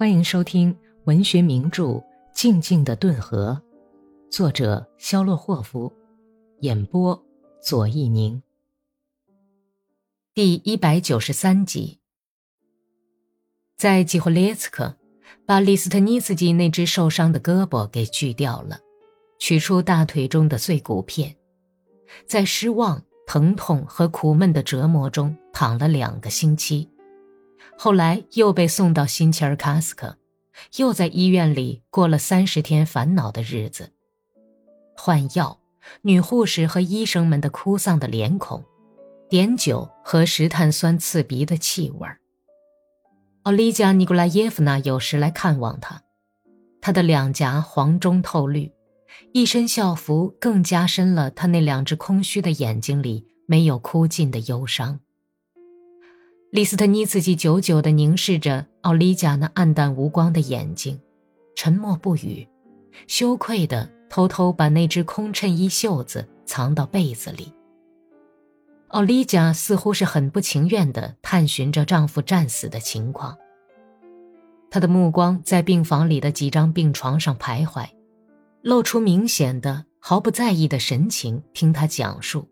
欢迎收听文学名著《静静的顿河》，作者肖洛霍夫，演播左一宁。第一百九十三集，在基霍列茨克，把李斯特尼斯基那只受伤的胳膊给锯掉了，取出大腿中的碎骨片，在失望、疼痛和苦闷的折磨中躺了两个星期。后来又被送到新切尔卡斯克，又在医院里过了三十天烦恼的日子。换药、女护士和医生们的哭丧的脸孔、碘酒和石碳酸刺鼻的气味。奥利加·尼古拉耶夫娜有时来看望他，他的两颊黄中透绿，一身校服更加深了他那两只空虚的眼睛里没有哭尽的忧伤。利斯特尼茨基久久地凝视着奥利加那暗淡无光的眼睛，沉默不语，羞愧地偷偷把那只空衬衣袖子藏到被子里。奥利加似乎是很不情愿地探寻着丈夫战死的情况。她的目光在病房里的几张病床上徘徊，露出明显的毫不在意的神情，听他讲述。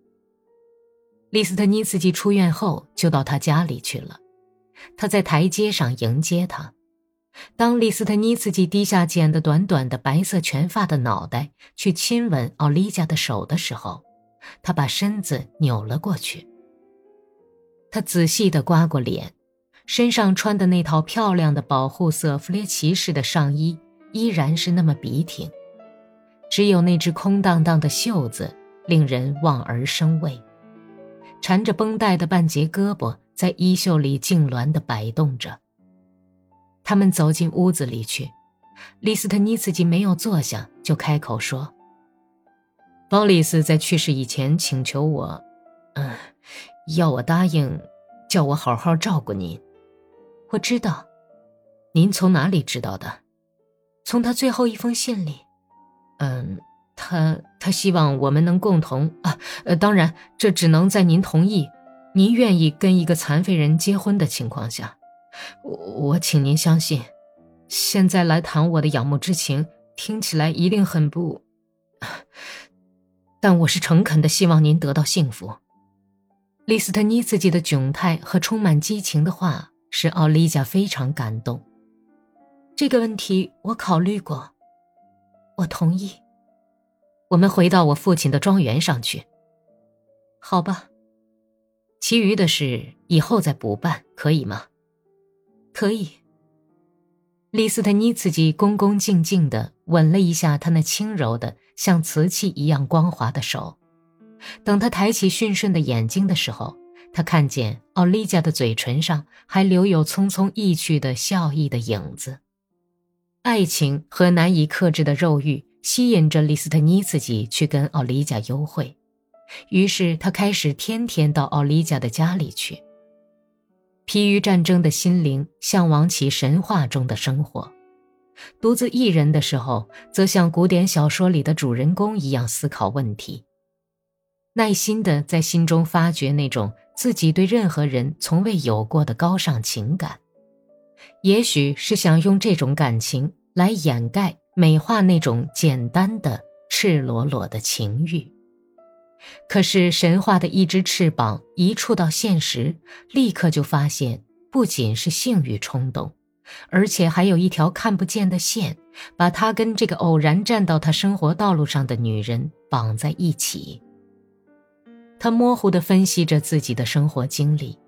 利斯特尼斯基出院后就到他家里去了，他在台阶上迎接他。当利斯特尼斯基低下剪得短短的白色全发的脑袋去亲吻奥利加的手的时候，他把身子扭了过去。他仔细地刮过脸，身上穿的那套漂亮的保护色弗列奇式的上衣依然是那么笔挺，只有那只空荡荡的袖子令人望而生畏。缠着绷带的半截胳膊在衣袖里痉挛地摆动着。他们走进屋子里去，利斯特尼茨基没有坐下，就开口说：“鲍里斯在去世以前请求我，嗯，要我答应，叫我好好照顾您。我知道，您从哪里知道的？从他最后一封信里。嗯。”他他希望我们能共同啊，呃，当然，这只能在您同意、您愿意跟一个残废人结婚的情况下。我我请您相信，现在来谈我的仰慕之情，听起来一定很不，但我是诚恳的希望您得到幸福。利斯特尼自己的窘态和充满激情的话，使奥利加非常感动。这个问题我考虑过，我同意。我们回到我父亲的庄园上去。好吧，其余的事以后再补办，可以吗？可以。利斯特尼茨基恭恭敬敬地吻了一下他那轻柔的、像瓷器一样光滑的手。等他抬起驯顺的眼睛的时候，他看见奥利加的嘴唇上还留有匆匆逸去的笑意的影子。爱情和难以克制的肉欲。吸引着李斯特尼茨基去跟奥利加幽会，于是他开始天天到奥利加的家里去。疲于战争的心灵向往起神话中的生活，独自一人的时候，则像古典小说里的主人公一样思考问题，耐心地在心中发掘那种自己对任何人从未有过的高尚情感，也许是想用这种感情来掩盖。美化那种简单的、赤裸裸的情欲，可是神话的一只翅膀一触到现实，立刻就发现，不仅是性欲冲动，而且还有一条看不见的线，把他跟这个偶然站到他生活道路上的女人绑在一起。他模糊地分析着自己的生活经历，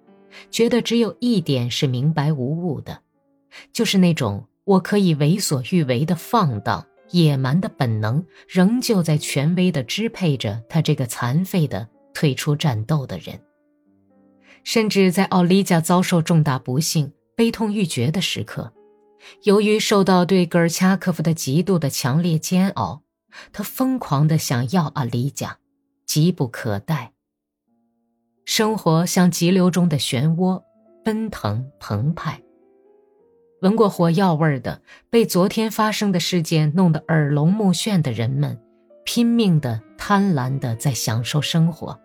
觉得只有一点是明白无误的，就是那种。我可以为所欲为的放荡、野蛮的本能，仍旧在权威的支配着他这个残废的、退出战斗的人。甚至在奥利加遭受重大不幸、悲痛欲绝的时刻，由于受到对戈尔恰科夫的极度的强烈煎熬，他疯狂地想要阿丽加，急不可待。生活像急流中的漩涡，奔腾澎湃。闻过火药味的、被昨天发生的事件弄得耳聋目眩的人们，拼命的、贪婪的在享受生活。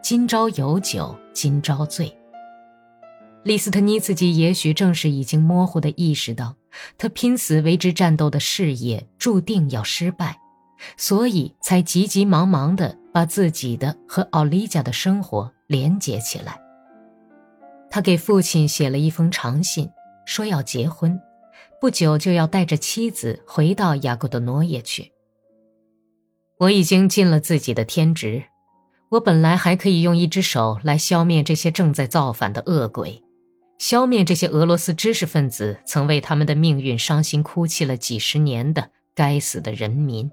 今朝有酒今朝醉。利斯特尼茨基也许正是已经模糊的意识到，他拼死为之战斗的事业注定要失败，所以才急急忙忙地把自己的和奥利加的生活连接起来。他给父亲写了一封长信，说要结婚，不久就要带着妻子回到雅各德诺耶去。我已经尽了自己的天职，我本来还可以用一只手来消灭这些正在造反的恶鬼。消灭这些俄罗斯知识分子曾为他们的命运伤心哭泣了几十年的该死的人民，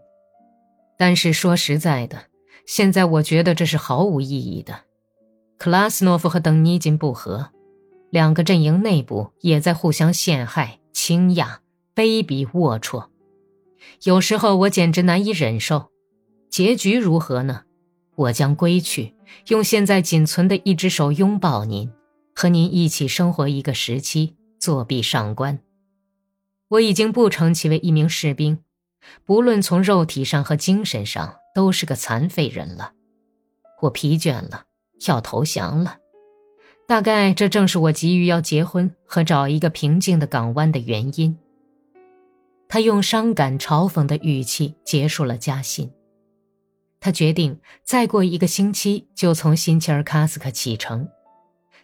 但是说实在的，现在我觉得这是毫无意义的。克拉斯诺夫和邓尼金不和，两个阵营内部也在互相陷害、倾轧、卑鄙、龌龊。有时候我简直难以忍受。结局如何呢？我将归去，用现在仅存的一只手拥抱您。和您一起生活一个时期，作壁上观。我已经不成其为一名士兵，不论从肉体上和精神上，都是个残废人了。我疲倦了，要投降了。大概这正是我急于要结婚和找一个平静的港湾的原因。他用伤感嘲讽的语气结束了家信。他决定再过一个星期就从新切尔卡斯克启程。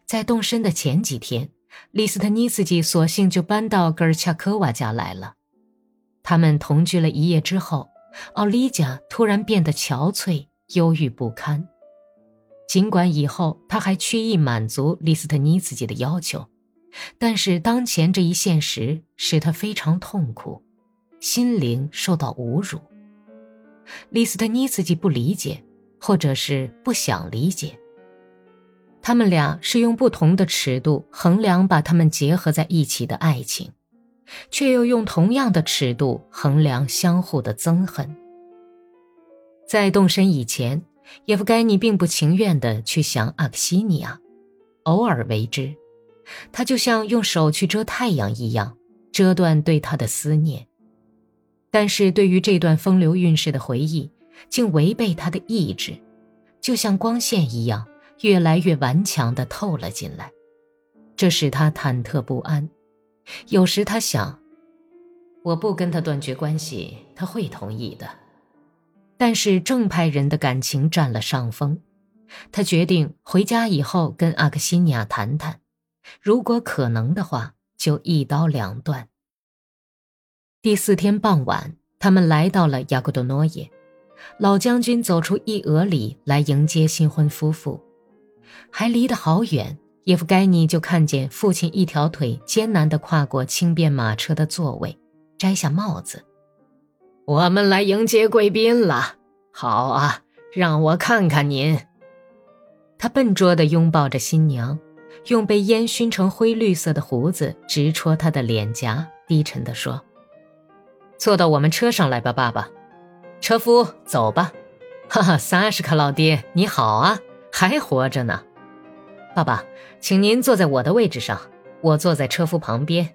在动身的前几天，利斯特尼斯基索性就搬到戈尔恰科娃家来了。他们同居了一夜之后，奥利加突然变得憔悴、忧郁不堪。尽管以后他还缺意满足利斯特尼斯基的要求，但是当前这一现实使他非常痛苦，心灵受到侮辱。利斯特尼斯基不理解，或者是不想理解。他们俩是用不同的尺度衡量把他们结合在一起的爱情，却又用同样的尺度衡量相互的憎恨。在动身以前，叶夫盖尼并不情愿地去想阿克西尼亚，偶尔为之，他就像用手去遮太阳一样，遮断对他的思念。但是对于这段风流韵事的回忆，竟违背他的意志，就像光线一样。越来越顽强地透了进来，这使他忐忑不安。有时他想，我不跟他断绝关系，他会同意的。但是正派人的感情占了上风，他决定回家以后跟阿克西尼亚谈谈，如果可能的话，就一刀两断。第四天傍晚，他们来到了雅各多诺耶，老将军走出一俄里来迎接新婚夫妇。还离得好远，叶夫盖尼就看见父亲一条腿艰难地跨过轻便马车的座位，摘下帽子。我们来迎接贵宾了，好啊，让我看看您。他笨拙地拥抱着新娘，用被烟熏成灰绿色的胡子直戳她的脸颊，低沉地说：“坐到我们车上来吧，爸爸。车夫，走吧。哈哈，萨什卡老爹，你好啊。”还活着呢，爸爸，请您坐在我的位置上，我坐在车夫旁边。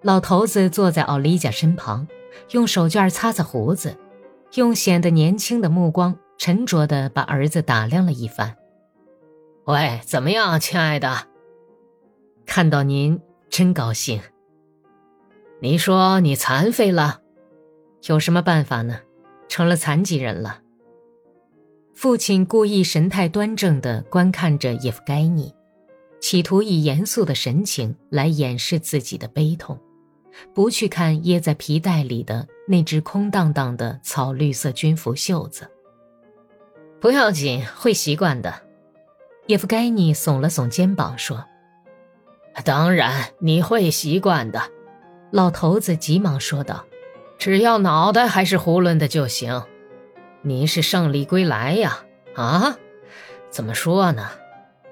老头子坐在奥利加身旁，用手绢擦擦胡子，用显得年轻的目光沉着地把儿子打量了一番。喂，怎么样，亲爱的？看到您真高兴。你说你残废了，有什么办法呢？成了残疾人了。父亲故意神态端正地观看着叶夫盖尼，企图以严肃的神情来掩饰自己的悲痛，不去看掖在皮带里的那只空荡荡的草绿色军服袖子。不要紧，会习惯的。叶夫盖尼耸了耸肩膀说：“当然你会习惯的。”老头子急忙说道：“只要脑袋还是囫囵的就行。”您是胜利归来呀？啊，怎么说呢？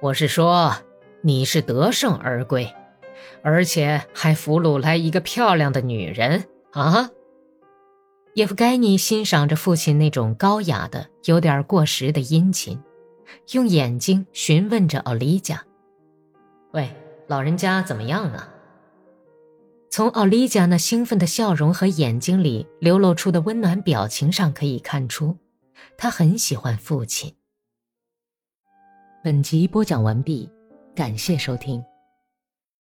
我是说，你是得胜而归，而且还俘虏来一个漂亮的女人啊！叶夫盖尼欣赏着父亲那种高雅的、有点过时的殷勤，用眼睛询问着奥利加：“喂，老人家怎么样啊？”从奥利加那兴奋的笑容和眼睛里流露出的温暖表情上可以看出，他很喜欢父亲。本集播讲完毕，感谢收听。